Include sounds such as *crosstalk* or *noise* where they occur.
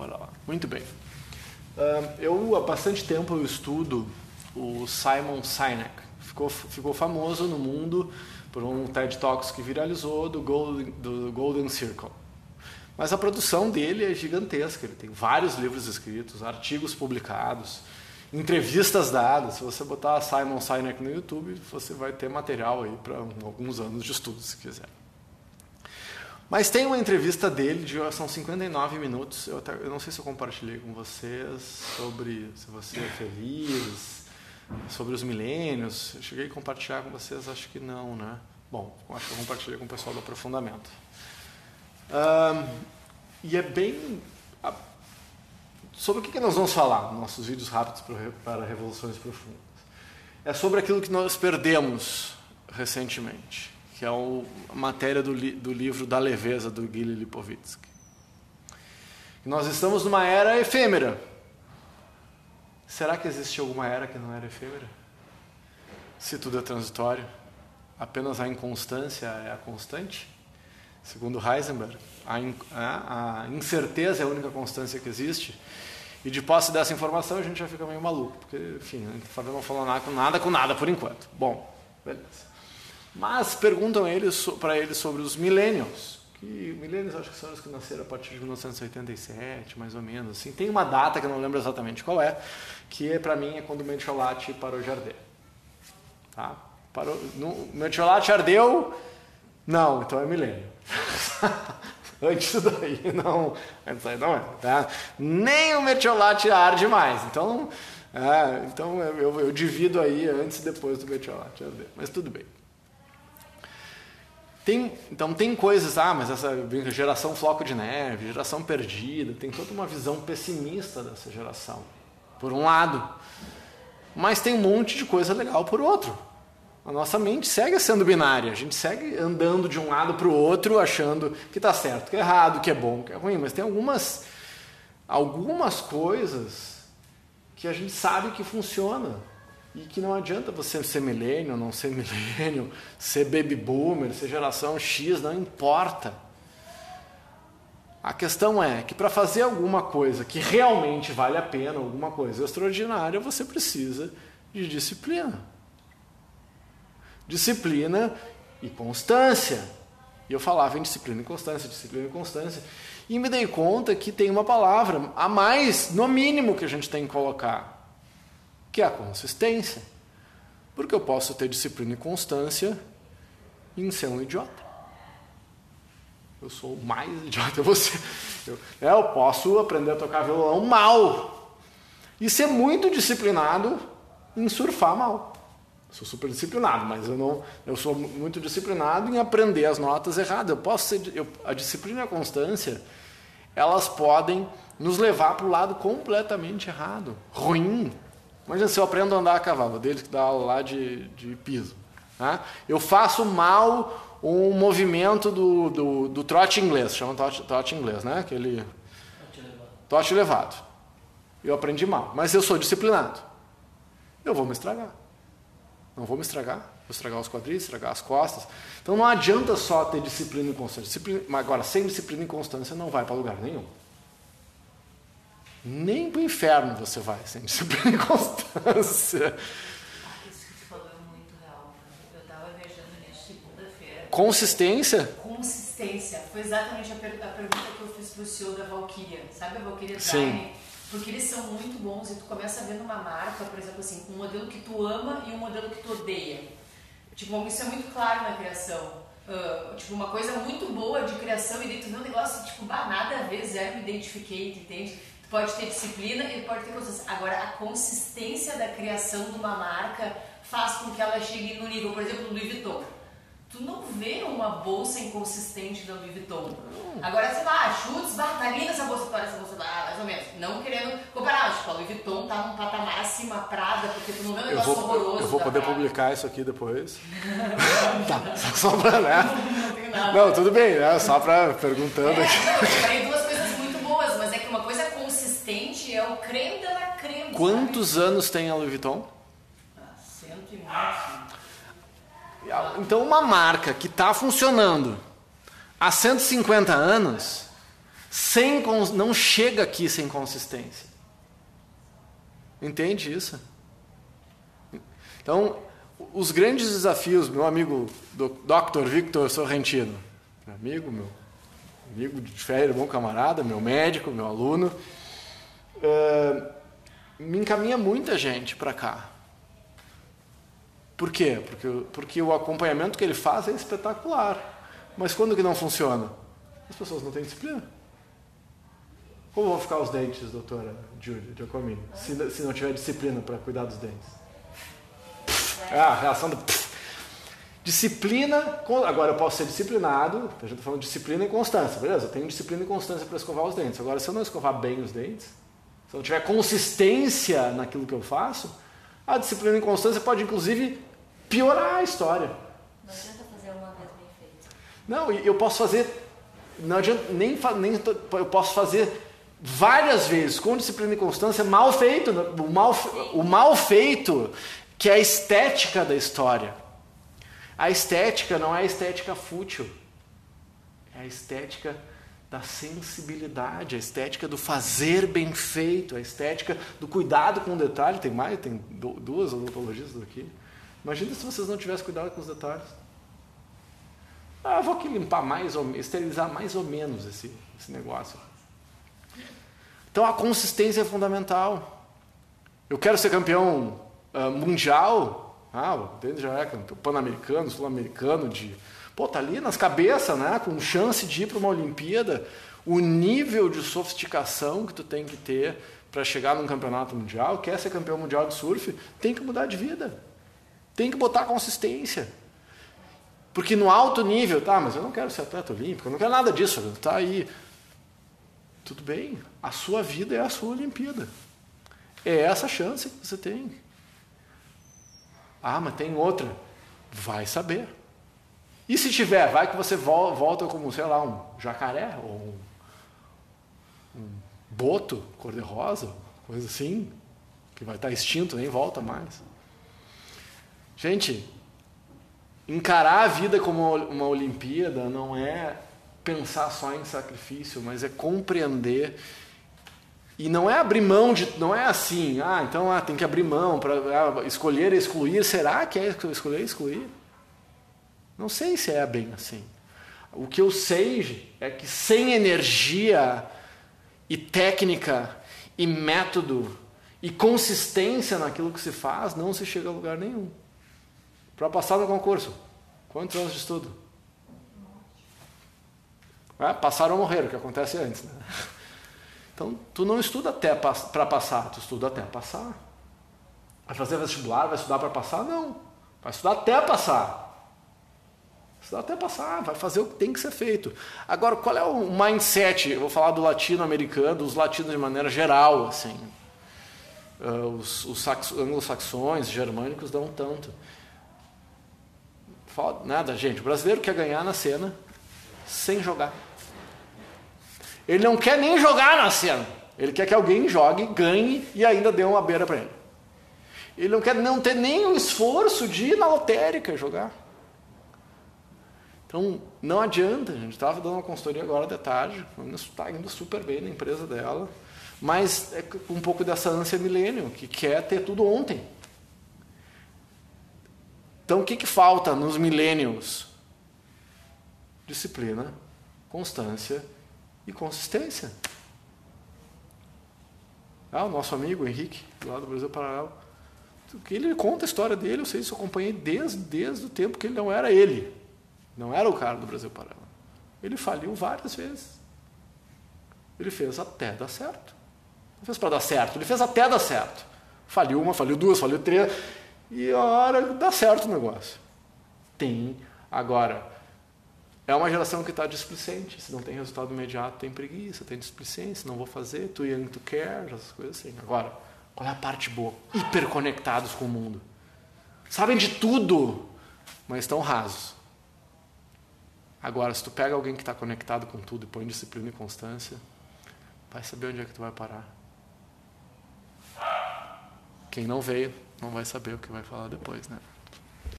Bora lá. Muito bem. Eu há bastante tempo eu estudo o Simon Sinek. Ficou, ficou famoso no mundo por um TED Talks que viralizou do Golden, do Golden Circle. Mas a produção dele é gigantesca. Ele tem vários livros escritos, artigos publicados, entrevistas dadas. Se você botar Simon Sinek no YouTube, você vai ter material aí para alguns anos de estudo, se quiser. Mas tem uma entrevista dele, de, são 59 minutos. Eu, até, eu não sei se eu compartilhei com vocês sobre se você é feliz, sobre os milênios. Eu cheguei a compartilhar com vocês, acho que não, né? Bom, acho que eu compartilhei com o pessoal do aprofundamento. Um, e é bem. Sobre o que, nós vamos falar nos nossos vídeos rápidos para revoluções profundas? É sobre aquilo que nós perdemos recentemente que é a matéria do, do livro Da Leveza, do Gili Lipovitsky. Nós estamos numa era efêmera. Será que existe alguma era que não era efêmera? Se tudo é transitório, apenas a inconstância é a constante? Segundo Heisenberg, a, in, a, a incerteza é a única constância que existe. E de posse dessa informação a gente já fica meio maluco, porque, enfim, a gente não falou nada com nada com nada por enquanto. Bom, beleza. Mas perguntam eles, para eles sobre os millennials, que millennials acho que são os que nasceram a partir de 1987, mais ou menos. Assim. Tem uma data que eu não lembro exatamente qual é, que é, para mim é quando o Metiolate parou de arder. Tá? Parou, no, Metiolate ardeu? Não, então é milênio. *laughs* Antes daí não, antes daí não é. Tá? Nem o metiolate arde mais. Então, é, então eu, eu, divido aí antes e depois do metiolate arder. Mas tudo bem. Tem, então tem coisas, ah, mas essa geração floco de neve, geração perdida, tem toda uma visão pessimista dessa geração, por um lado. Mas tem um monte de coisa legal por outro. A nossa mente segue sendo binária, a gente segue andando de um lado para o outro, achando que está certo, que é errado, que é bom, que é ruim, mas tem algumas, algumas coisas que a gente sabe que funciona e que não adianta você ser milênio, não ser milênio, *laughs* ser baby boomer, ser geração X, não importa. A questão é que para fazer alguma coisa que realmente vale a pena, alguma coisa extraordinária, você precisa de disciplina. Disciplina e constância. E eu falava em disciplina e constância, disciplina e constância. E me dei conta que tem uma palavra a mais, no mínimo, que a gente tem que colocar que é a consistência. Porque eu posso ter disciplina e constância em ser um idiota. Eu sou o mais *laughs* idiota você. Eu, é, eu posso aprender a tocar violão mal e ser muito disciplinado em surfar mal. Sou super disciplinado, mas eu não, eu sou muito disciplinado em aprender as notas erradas. Eu posso ser, eu, a disciplina e a constância, elas podem nos levar para o lado completamente errado, ruim, Imagina se eu aprendo a andar a cavalo, dele que dá aula lá de, de piso. Né? Eu faço mal um movimento do, do, do trote inglês, chama trote, trote inglês, né? Aquele trote elevado. Eu aprendi mal, mas eu sou disciplinado. Eu vou me estragar. Não vou me estragar. Vou estragar os quadris, estragar as costas. Então não adianta só ter disciplina e constância. Disciplina, agora, sem disciplina e constância não vai para lugar nenhum. Nem para o inferno você vai sem disciplina e constância. Isso que você falou é muito real. Eu estava viajando nisso segunda-feira. Consistência? Consistência. Foi exatamente a, per a pergunta que eu fiz para o CEO da Valkyria. Sabe a Valkyria Design? Porque eles são muito bons e tu começa a ver numa marca, por exemplo, assim, um modelo que tu ama e um modelo que tu odeia. Tipo, isso é muito claro na criação. Uh, tipo, uma coisa muito boa de criação e tu vê um negócio, tipo, bah, nada a ver, zero me identifiquei, entende? Pode ter disciplina e pode ter consistência. Agora, a consistência da criação de uma marca faz com que ela chegue no nível, por exemplo, do Louis Vuitton. Tu não vê uma bolsa inconsistente da Louis Vuitton. Agora você vai, ah, chutes, bah, tá linda essa bolsa, para essa bolsa, ah, mais ou menos. Não querendo comparar, tipo, a Louis Vuitton tá num patamar acima Prada, porque tu não vê um negócio eu vou, horroroso. Eu vou poder Prada. publicar isso aqui depois. *laughs* tá, só pra, né? Não, tem nada. Não, tudo bem, né? Só pra perguntando É, aqui. não, eu falei duas coisas muito boas, mas é que uma coisa consistente é o creme da la creme. Quantos anos tem a Louis Vuitton? Ah. Então, uma marca que está funcionando há 150 anos, Sem, não chega aqui sem consistência. Entende isso? Então, os grandes desafios, meu amigo Dr. Victor Sorrentino, meu amigo, meu amigo de férias, bom camarada, meu médico, meu aluno, uh, me encaminha muita gente para cá. Por quê? Porque, porque o acompanhamento que ele faz é espetacular. Mas quando que não funciona? As pessoas não têm disciplina. Como vão ficar os dentes, doutora Júlia Giacomini, se, se não tiver disciplina para cuidar dos dentes? Ah, a reação do. Disciplina. Agora eu posso ser disciplinado, a gente está falando de disciplina e constância, beleza? Eu tenho disciplina e constância para escovar os dentes. Agora, se eu não escovar bem os dentes, se eu não tiver consistência naquilo que eu faço, a disciplina e constância pode inclusive piorar a história. Não adianta fazer uma vez bem feito. Não, eu posso fazer. Não adianta, nem, nem eu posso fazer várias vezes, com disciplina e constância, mal feito. Né? O mal, o mal feito, que é a estética da história. A estética não é a estética fútil, é a estética da sensibilidade, a estética do fazer bem feito, a estética do cuidado com o detalhe. Tem mais, tem duas odontologistas aqui. Imagina se vocês não tivessem cuidado com os detalhes. Ah, vou aqui limpar mais ou esterilizar mais ou menos esse, esse negócio. Então a consistência é fundamental. Eu quero ser campeão uh, mundial, ah, o já é campeão pan-americano, sul-americano, de. Pô, tá ali nas cabeças, né? Com chance de ir para uma Olimpíada. O nível de sofisticação que tu tem que ter para chegar num campeonato mundial, quer ser campeão mundial de surf, tem que mudar de vida. Tem que botar consistência. Porque no alto nível, tá, mas eu não quero ser atleta olímpico, eu não quero nada disso, tá aí. Tudo bem, a sua vida é a sua Olimpíada. É essa chance que você tem. Ah, mas tem outra. Vai saber. E se tiver, vai que você volta como, sei lá, um jacaré ou um, um boto cor-de-rosa, coisa assim, que vai estar extinto, nem volta mais. Gente, encarar a vida como uma Olimpíada não é pensar só em sacrifício, mas é compreender e não é abrir mão de, não é assim, ah, então ah, tem que abrir mão para ah, escolher excluir. Será que é escolher excluir? Não sei se é bem assim. O que eu sei é que sem energia e técnica e método e consistência naquilo que se faz, não se chega a lugar nenhum. Para passar no concurso, quantos anos de estudo? É, passaram ou morreram, que acontece antes. Né? *laughs* Então, tu não estuda até para passar, tu estuda até passar. Vai fazer vestibular, vai estudar para passar? Não. Vai estudar até passar. Estudar até passar, vai fazer o que tem que ser feito. Agora, qual é o mindset? Eu vou falar do latino-americano, dos latinos de maneira geral, assim. Uh, os, os anglo-saxões, germânicos dão tanto. Fala, nada, gente. O brasileiro quer ganhar na cena sem jogar. Ele não quer nem jogar na cena. Ele quer que alguém jogue, ganhe e ainda dê uma beira para ele. Ele não quer não ter nem o esforço de ir na lotérica jogar. Então, não adianta. A gente estava dando uma consultoria agora de tarde. Está indo super bem na empresa dela. Mas é um pouco dessa ânsia milênio, que quer ter tudo ontem. Então, o que, que falta nos milênios? Disciplina, constância e consistência. Ah, o nosso amigo Henrique, lá do Brasil Paralelo, ele conta a história dele, eu sei isso, eu acompanhei desde, desde o tempo que ele não era ele. Não era o cara do Brasil Paralelo. Ele faliu várias vezes. Ele fez até dar certo. Não fez para dar certo, ele fez até dar certo. Faliu uma, faliu duas, faliu três. E a hora dá certo o negócio. Tem. Agora, é uma geração que está displicente, se não tem resultado imediato, tem preguiça, tem displicência, não vou fazer, too young to care, essas coisas assim. Agora, qual é a parte boa? Hiperconectados com o mundo. Sabem de tudo, mas estão rasos. Agora, se tu pega alguém que está conectado com tudo e põe disciplina e constância, vai saber onde é que tu vai parar. Quem não veio, não vai saber o que vai falar depois, né?